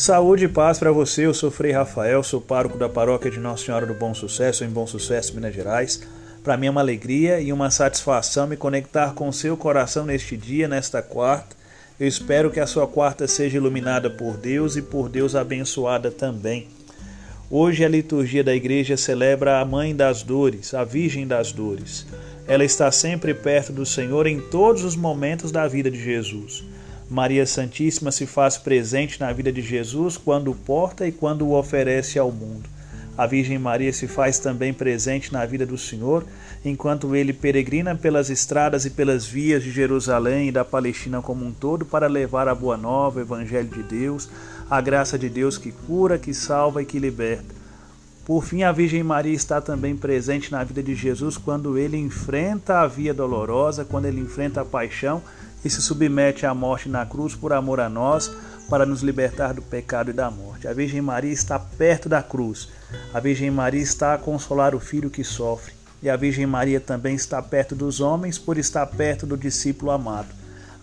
Saúde e paz para você. Eu sou Frei Rafael, sou pároco da paróquia de Nossa Senhora do Bom Sucesso, em Bom Sucesso, Minas Gerais. Para mim é uma alegria e uma satisfação me conectar com o seu coração neste dia, nesta quarta. Eu espero que a sua quarta seja iluminada por Deus e por Deus abençoada também. Hoje a liturgia da igreja celebra a Mãe das Dores, a Virgem das Dores. Ela está sempre perto do Senhor em todos os momentos da vida de Jesus. Maria Santíssima se faz presente na vida de Jesus quando o porta e quando o oferece ao mundo. A Virgem Maria se faz também presente na vida do Senhor enquanto ele peregrina pelas estradas e pelas vias de Jerusalém e da Palestina como um todo para levar a boa nova, o Evangelho de Deus, a graça de Deus que cura, que salva e que liberta. Por fim, a Virgem Maria está também presente na vida de Jesus quando ele enfrenta a via dolorosa, quando ele enfrenta a paixão e se submete à morte na cruz por amor a nós, para nos libertar do pecado e da morte. A Virgem Maria está perto da cruz. A Virgem Maria está a consolar o filho que sofre. E a Virgem Maria também está perto dos homens por estar perto do discípulo amado.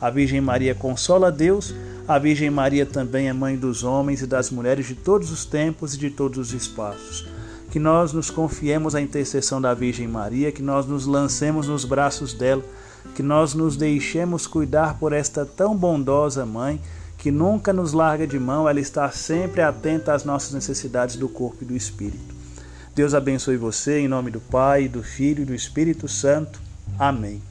A Virgem Maria consola Deus, a Virgem Maria também é mãe dos homens e das mulheres de todos os tempos e de todos os espaços. Que nós nos confiemos à intercessão da Virgem Maria, que nós nos lancemos nos braços dela que nós nos deixemos cuidar por esta tão bondosa mãe que nunca nos larga de mão, ela está sempre atenta às nossas necessidades do corpo e do espírito. Deus abençoe você em nome do Pai, do Filho e do Espírito Santo. Amém.